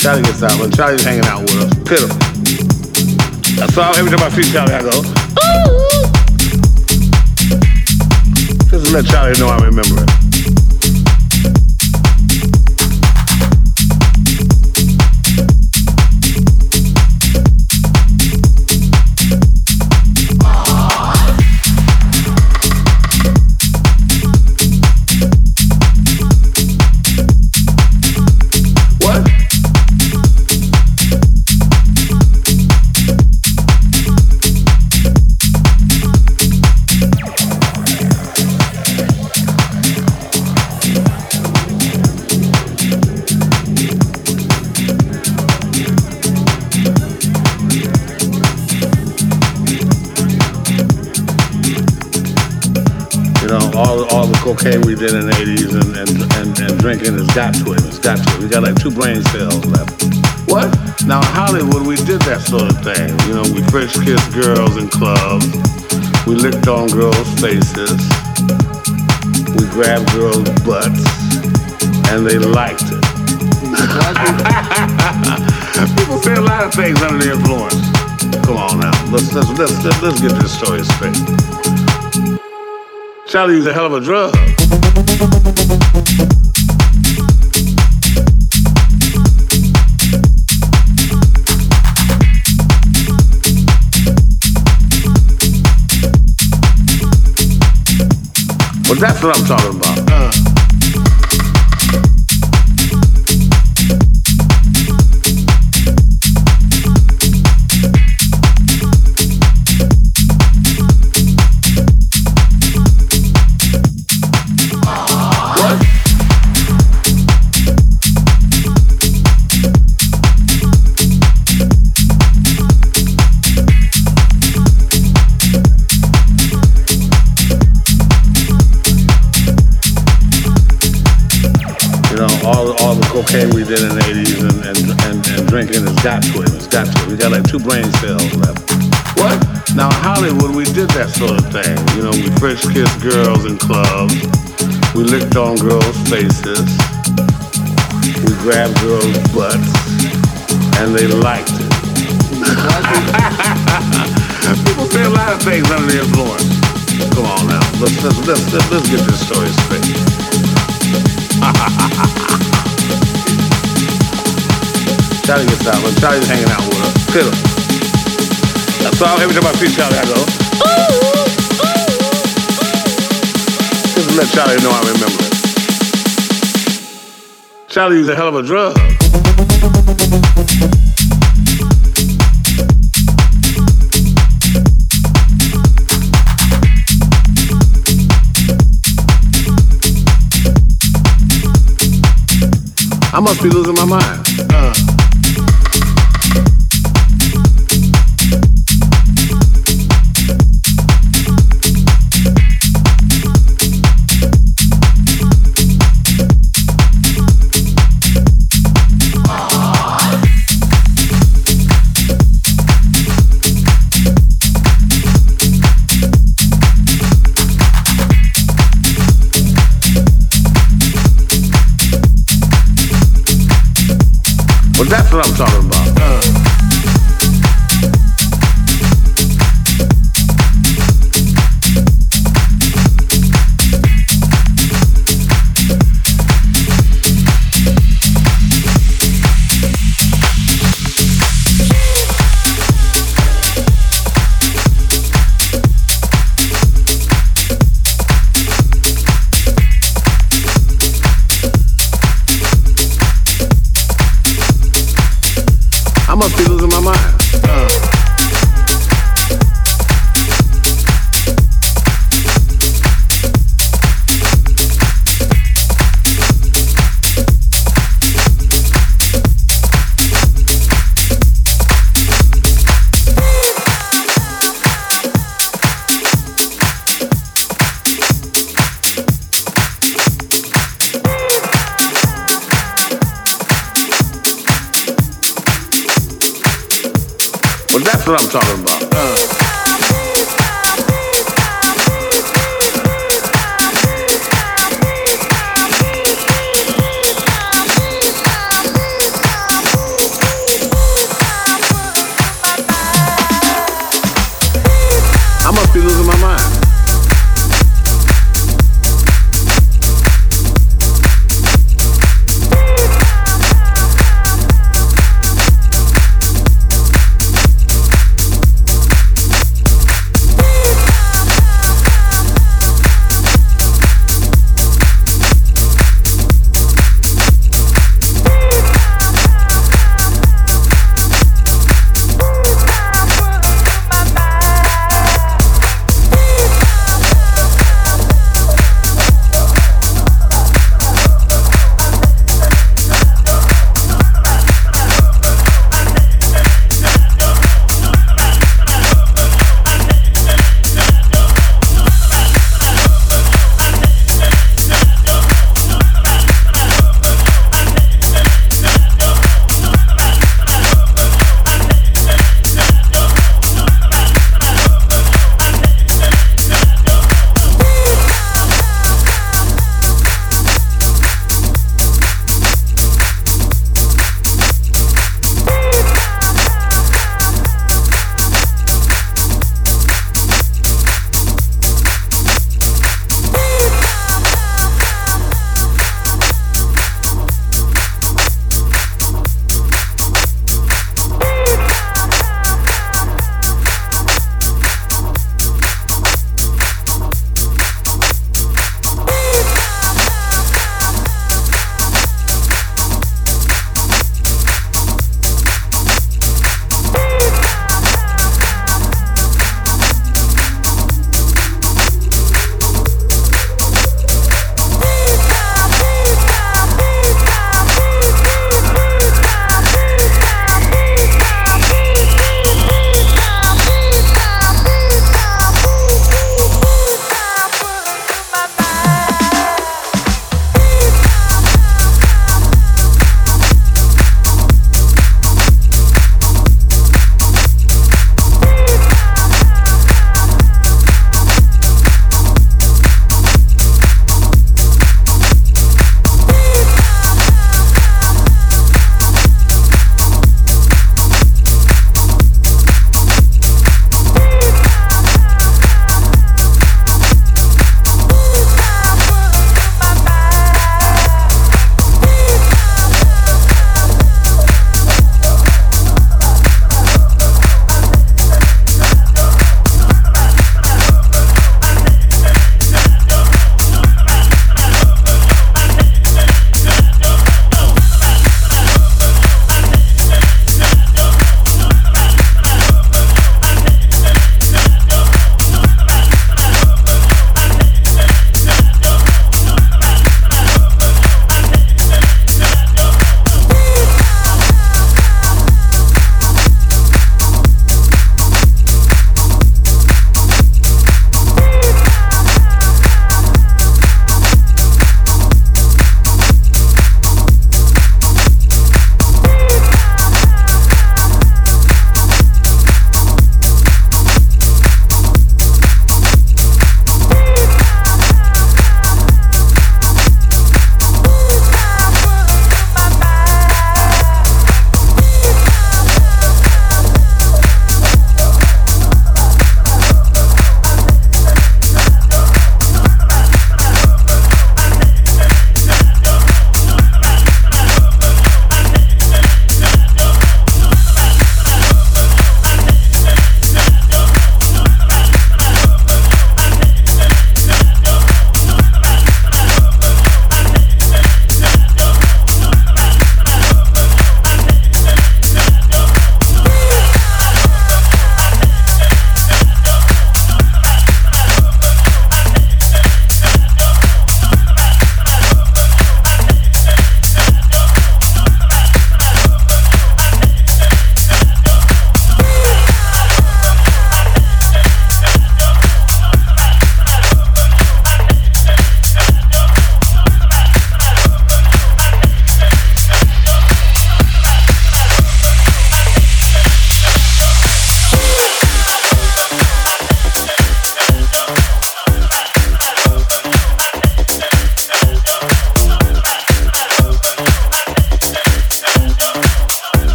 Charlie gets out, but Charlie's hanging out with us. Pitiful. So every time I see Charlie, I go, Ooh. Just let Charlie know I remember it. Cocaine we did in the 80s and, and, and, and drinking has got to it. It's got to it. We got like two brain cells left. What? Now, in Hollywood, we did that sort of thing. You know, we French kissed girls in clubs. We licked on girls' faces. We grabbed girls' butts. And they liked it. People say a lot of things under the influence. Come on now. Let's, let's, let's, let's get this story straight. Charlie was a hell of a drug. Well, that's what I'm talking about. Uh. Got to it. It's got to it. We got like two brain cells left. What? Now, in Hollywood, we did that sort of thing. You know, we French kissed girls in clubs. We licked on girls' faces. We grabbed girls' butts. And they liked it. People say a lot of things under the influence. Come on now. Let's, let's, let's, let's, let's get this story straight. Charlie gets out, but Charlie's hanging out with us. Pitiful. So every time I see Charlie, I go, ooh, Just to let Charlie know I remember it. Charlie used a hell of a drug. I must be losing my mind. That's what